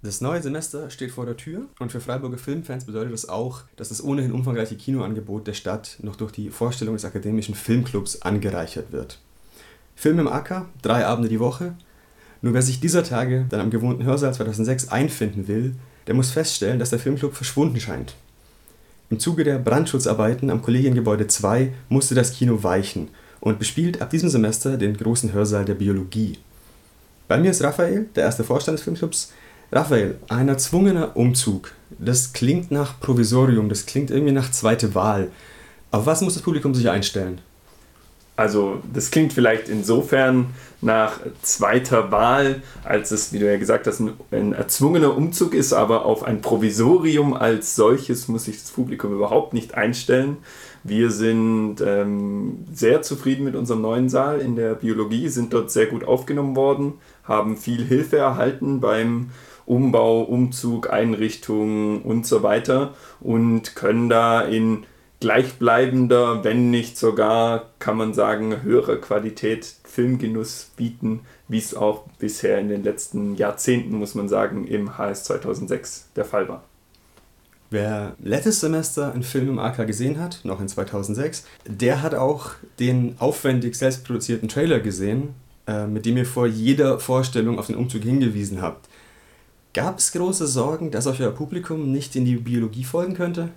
Das neue Semester steht vor der Tür und für Freiburger Filmfans bedeutet das auch, dass das ohnehin umfangreiche Kinoangebot der Stadt noch durch die Vorstellung des akademischen Filmclubs angereichert wird. Film im Acker, drei Abende die Woche. Nur wer sich dieser Tage dann am gewohnten Hörsaal 2006 einfinden will, der muss feststellen, dass der Filmclub verschwunden scheint. Im Zuge der Brandschutzarbeiten am Kollegiengebäude 2 musste das Kino weichen und bespielt ab diesem Semester den großen Hörsaal der Biologie. Bei mir ist Raphael, der erste Vorstand des Filmclubs, Raphael, ein erzwungener Umzug, das klingt nach Provisorium, das klingt irgendwie nach zweite Wahl. Auf was muss das Publikum sich einstellen? Also das klingt vielleicht insofern nach zweiter Wahl, als es, wie du ja gesagt hast, ein, ein, erzwungener Umzug ist, aber auf ein Provisorium als solches muss sich das Publikum überhaupt nicht einstellen. Wir sind ähm, sehr zufrieden mit unserem neuen Saal in der Biologie, sind dort sehr gut aufgenommen worden, haben viel Hilfe erhalten beim Umbau, Umzug, Einrichtung und so weiter und können da in gleichbleibender, wenn nicht sogar, kann man sagen, höherer Qualität Filmgenuss bieten, wie es auch bisher in den letzten Jahrzehnten, muss man sagen, im HS 2006 der Fall war. Wer letztes Semester einen Film im AK gesehen hat, noch in 2006, der hat auch den aufwendig selbstproduzierten Trailer gesehen, äh, mit dem ihr vor jeder Vorstellung auf den Umzug hingewiesen habt. Gab es große Sorgen, dass euch euer Publikum nicht in die Biologie folgen könnte?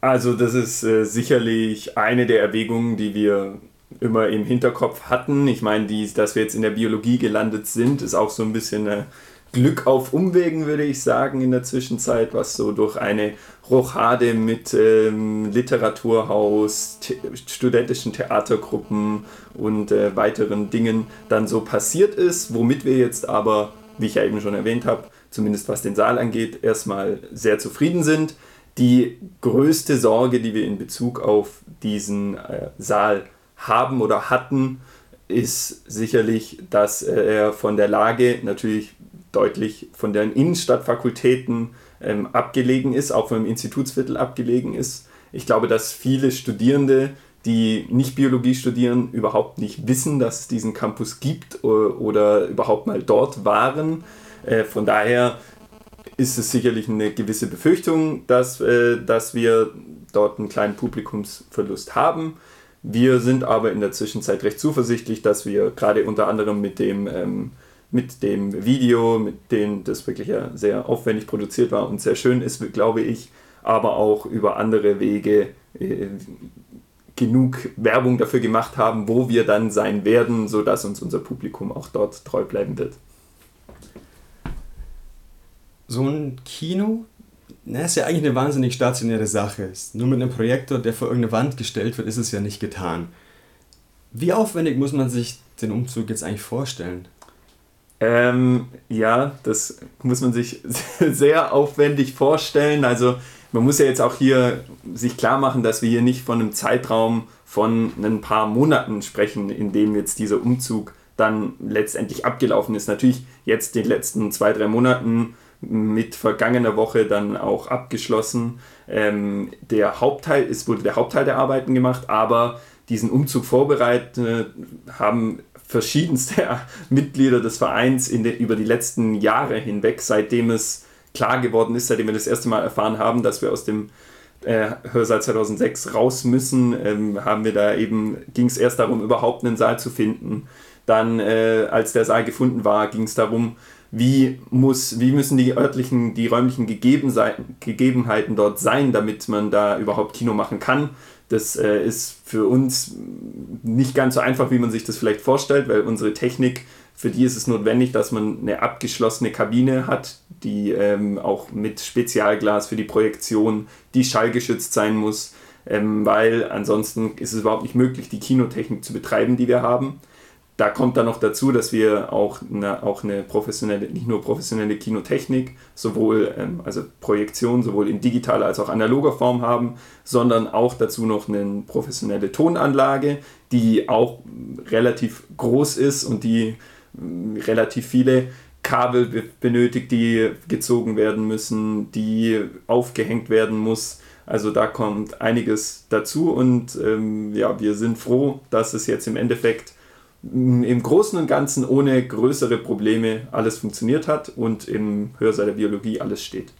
Also das ist äh, sicherlich eine der Erwägungen, die wir immer im Hinterkopf hatten. Ich meine, die, dass wir jetzt in der Biologie gelandet sind, ist auch so ein bisschen äh, Glück auf Umwegen, würde ich sagen, in der Zwischenzeit, was so durch eine Rochade mit ähm, Literaturhaus, the studentischen Theatergruppen und äh, weiteren Dingen dann so passiert ist, womit wir jetzt aber, wie ich ja eben schon erwähnt habe, zumindest was den Saal angeht, erstmal sehr zufrieden sind. Die größte Sorge, die wir in Bezug auf diesen äh, Saal haben oder hatten, ist sicherlich, dass äh, er von der Lage natürlich deutlich von den Innenstadtfakultäten ähm, abgelegen ist, auch vom Institutsviertel abgelegen ist. Ich glaube, dass viele Studierende, die nicht Biologie studieren, überhaupt nicht wissen, dass es diesen Campus gibt oder, oder überhaupt mal dort waren. Äh, von daher ist es sicherlich eine gewisse Befürchtung, dass, äh, dass wir dort einen kleinen Publikumsverlust haben. Wir sind aber in der Zwischenzeit recht zuversichtlich, dass wir gerade unter anderem mit dem, ähm, mit dem Video, mit dem das wirklich ja sehr aufwendig produziert war und sehr schön ist, glaube ich, aber auch über andere Wege äh, genug Werbung dafür gemacht haben, wo wir dann sein werden, sodass uns unser Publikum auch dort treu bleiben wird so ein Kino, na, ist ja eigentlich eine wahnsinnig stationäre Sache. Nur mit einem Projektor, der vor irgendeine Wand gestellt wird, ist es ja nicht getan. Wie aufwendig muss man sich den Umzug jetzt eigentlich vorstellen? Ähm, ja, das muss man sich sehr aufwendig vorstellen. Also man muss ja jetzt auch hier sich klar machen, dass wir hier nicht von einem Zeitraum von ein paar Monaten sprechen, in dem jetzt dieser Umzug dann letztendlich abgelaufen ist. Natürlich jetzt den letzten zwei, drei Monaten mit vergangener Woche dann auch abgeschlossen. Ähm, der Hauptteil, es wurde der Hauptteil der Arbeiten gemacht, aber diesen Umzug vorbereitet haben verschiedenste Mitglieder des Vereins in de, über die letzten Jahre hinweg, seitdem es klar geworden ist, seitdem wir das erste Mal erfahren haben, dass wir aus dem äh, Hörsaal 2006 raus müssen, ähm, haben wir da eben, ging es erst darum, überhaupt einen Saal zu finden. Dann, äh, als der Saal gefunden war, ging es darum, wie, muss, wie müssen die örtlichen, die räumlichen Gegebenheiten dort sein, damit man da überhaupt Kino machen kann. Das äh, ist für uns nicht ganz so einfach, wie man sich das vielleicht vorstellt, weil unsere Technik, für die ist es notwendig, dass man eine abgeschlossene Kabine hat, die ähm, auch mit Spezialglas für die Projektion, die schallgeschützt sein muss, ähm, weil ansonsten ist es überhaupt nicht möglich, die Kinotechnik zu betreiben, die wir haben da kommt dann noch dazu, dass wir auch eine, auch eine professionelle, nicht nur professionelle Kinotechnik, sowohl ähm, also Projektion, sowohl in digitaler als auch analoger Form haben, sondern auch dazu noch eine professionelle Tonanlage, die auch relativ groß ist und die äh, relativ viele Kabel benötigt, die gezogen werden müssen, die aufgehängt werden muss. Also da kommt einiges dazu und ähm, ja, wir sind froh, dass es jetzt im Endeffekt im Großen und Ganzen ohne größere Probleme alles funktioniert hat und im Hörsaal der Biologie alles steht.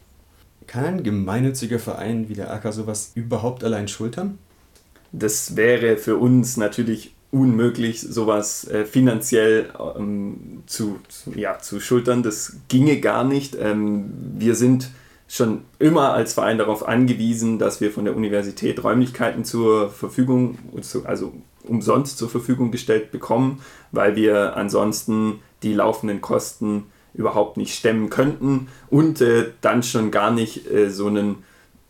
Kann ein gemeinnütziger Verein wie der AK sowas überhaupt allein schultern? Das wäre für uns natürlich unmöglich, sowas äh, finanziell ähm, zu, ja, zu schultern. Das ginge gar nicht. Ähm, wir sind schon immer als Verein darauf angewiesen, dass wir von der Universität Räumlichkeiten zur Verfügung, also umsonst zur Verfügung gestellt bekommen, weil wir ansonsten die laufenden Kosten überhaupt nicht stemmen könnten und äh, dann schon gar nicht äh, so einen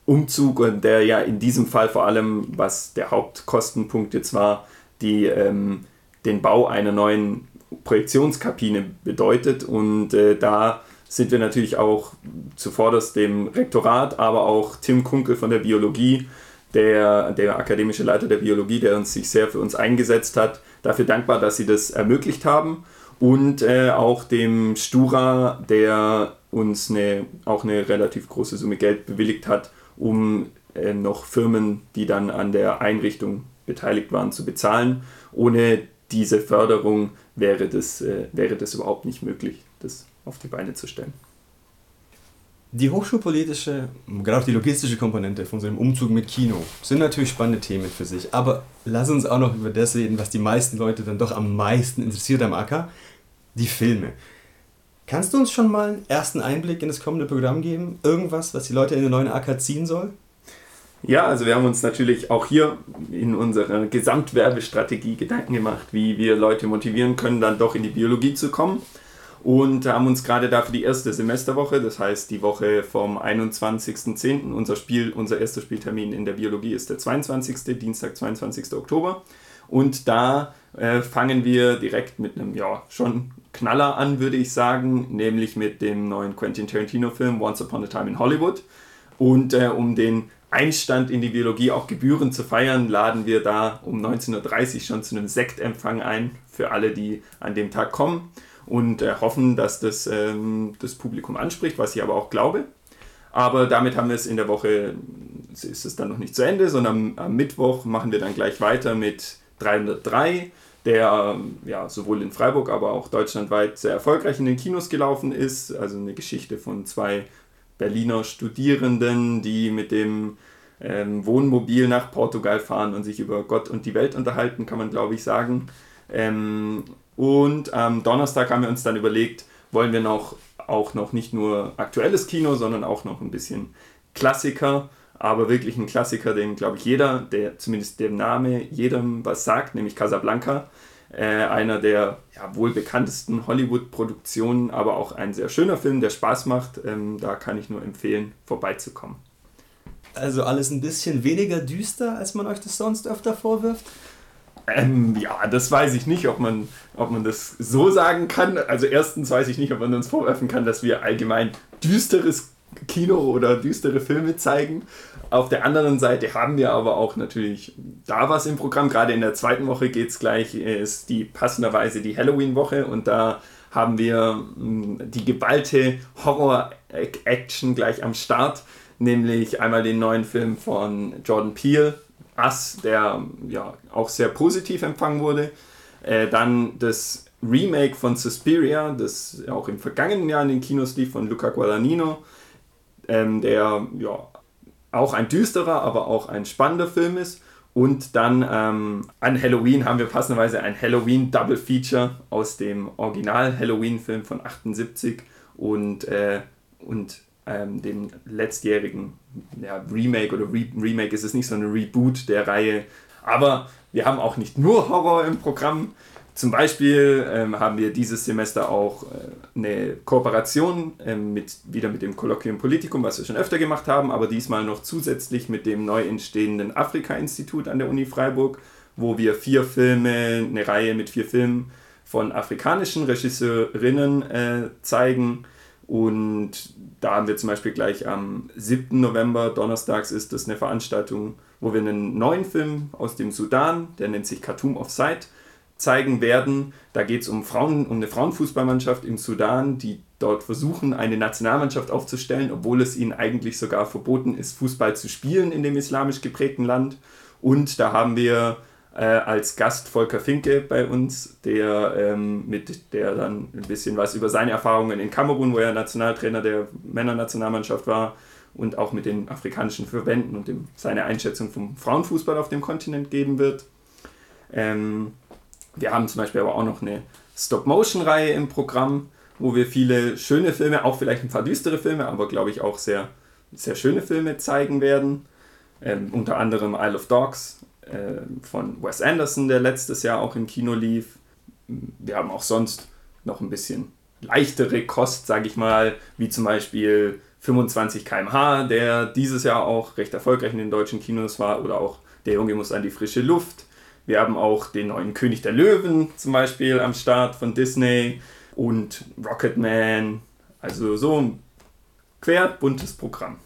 Umzug, der ja in diesem Fall vor allem, was der Hauptkostenpunkt jetzt war, die, ähm, den Bau einer neuen Projektionskabine bedeutet. Und äh, da sind wir natürlich auch zuvorderst dem Rektorat, aber auch Tim Kunkel von der Biologie, der, der akademische Leiter der Biologie, der uns sich sehr für uns eingesetzt hat, dafür dankbar, dass sie das ermöglicht haben. Und äh, auch dem Stura, der uns eine, auch eine relativ große Summe Geld bewilligt hat, um äh, noch Firmen, die dann an der Einrichtung beteiligt waren, zu bezahlen. Ohne diese Förderung wäre das, äh, wäre das überhaupt nicht möglich, das auf die Beine zu stellen. Die hochschulpolitische, gerade auch die logistische Komponente von unserem Umzug mit Kino sind natürlich spannende Themen für sich. Aber lass uns auch noch über das reden, was die meisten Leute dann doch am meisten interessiert am Acker, die Filme. Kannst du uns schon mal einen ersten Einblick in das kommende Programm geben? Irgendwas, was die Leute in den neuen Acker ziehen soll? Ja, also wir haben uns natürlich auch hier in unserer Gesamtwerbestrategie Gedanken gemacht, wie wir Leute motivieren können, dann doch in die Biologie zu kommen. Und haben uns gerade dafür die erste Semesterwoche, das heißt die Woche vom 21.10., unser unser erster Spieltermin in der Biologie ist der 22., Dienstag, 22. Oktober. Und da äh, fangen wir direkt mit einem, ja, schon Knaller an, würde ich sagen, nämlich mit dem neuen Quentin Tarantino-Film Once Upon a Time in Hollywood. Und äh, um den Einstand in die Biologie auch gebührend zu feiern, laden wir da um 19.30 Uhr schon zu einem Sektempfang ein für alle, die an dem Tag kommen und äh, hoffen, dass das ähm, das Publikum anspricht, was ich aber auch glaube. Aber damit haben wir es in der Woche, ist es dann noch nicht zu Ende, sondern am, am Mittwoch machen wir dann gleich weiter mit 303, der ähm, ja, sowohl in Freiburg, aber auch deutschlandweit sehr erfolgreich in den Kinos gelaufen ist. Also eine Geschichte von zwei Berliner Studierenden, die mit dem ähm, Wohnmobil nach Portugal fahren und sich über Gott und die Welt unterhalten, kann man glaube ich sagen. Ähm, und am Donnerstag haben wir uns dann überlegt, wollen wir noch auch noch nicht nur aktuelles Kino, sondern auch noch ein bisschen Klassiker, aber wirklich ein Klassiker, den glaube ich jeder, der zumindest der Name jedem was sagt, nämlich Casablanca äh, einer der ja, wohl bekanntesten Hollywood-Produktionen, aber auch ein sehr schöner Film, der Spaß macht. Ähm, da kann ich nur empfehlen, vorbeizukommen. Also alles ein bisschen weniger düster, als man euch das sonst öfter vorwirft? Ähm, ja, das weiß ich nicht, ob man, ob man das so sagen kann. Also erstens weiß ich nicht, ob man uns vorwerfen kann, dass wir allgemein düsteres Kino oder düstere Filme zeigen. Auf der anderen Seite haben wir aber auch natürlich da was im Programm. Gerade in der zweiten Woche geht es gleich, ist die passenderweise die Halloween-Woche und da haben wir hm, die geballte Horror-Action gleich am Start, nämlich einmal den neuen Film von Jordan Peele, Us, der ja auch sehr positiv empfangen wurde. Äh, dann das Remake von Suspiria, das auch im vergangenen Jahr in den Kinos lief, von Luca Guadagnino, ähm, der ja auch ein düsterer, aber auch ein spannender Film ist. Und dann ähm, an Halloween haben wir passenderweise ein Halloween Double Feature aus dem Original Halloween-Film von 78 und, äh, und ähm, dem letztjährigen ja, Remake oder Re Remake ist es nicht, sondern Reboot der Reihe. Aber wir haben auch nicht nur Horror im Programm. Zum Beispiel ähm, haben wir dieses Semester auch äh, eine Kooperation ähm, mit, wieder mit dem Kolloquium Politikum, was wir schon öfter gemacht haben, aber diesmal noch zusätzlich mit dem neu entstehenden Afrika-Institut an der Uni Freiburg, wo wir vier Filme, eine Reihe mit vier Filmen von afrikanischen Regisseurinnen äh, zeigen. Und da haben wir zum Beispiel gleich am 7. November, donnerstags, ist das eine Veranstaltung, wo wir einen neuen Film aus dem Sudan, der nennt sich Khartoum of Sight, zeigen werden. Da geht es um, Frauen, um eine Frauenfußballmannschaft im Sudan, die dort versuchen, eine Nationalmannschaft aufzustellen, obwohl es ihnen eigentlich sogar verboten ist, Fußball zu spielen in dem islamisch geprägten Land. Und da haben wir äh, als Gast Volker Finke bei uns, der ähm, mit der dann ein bisschen was über seine Erfahrungen in Kamerun, wo er Nationaltrainer der Männernationalmannschaft war, und auch mit den afrikanischen Verbänden und dem, seine Einschätzung vom Frauenfußball auf dem Kontinent geben wird. Ähm, wir haben zum Beispiel aber auch noch eine Stop-Motion-Reihe im Programm, wo wir viele schöne Filme, auch vielleicht ein paar düstere Filme, aber glaube ich auch sehr, sehr schöne Filme zeigen werden. Ähm, unter anderem Isle of Dogs äh, von Wes Anderson, der letztes Jahr auch im Kino lief. Wir haben auch sonst noch ein bisschen leichtere Kost, sage ich mal, wie zum Beispiel 25 km/h, der dieses Jahr auch recht erfolgreich in den deutschen Kinos war, oder auch Der Junge muss an die frische Luft. Wir haben auch den neuen König der Löwen zum Beispiel am Start von Disney und Rocketman. Also so ein quer buntes Programm.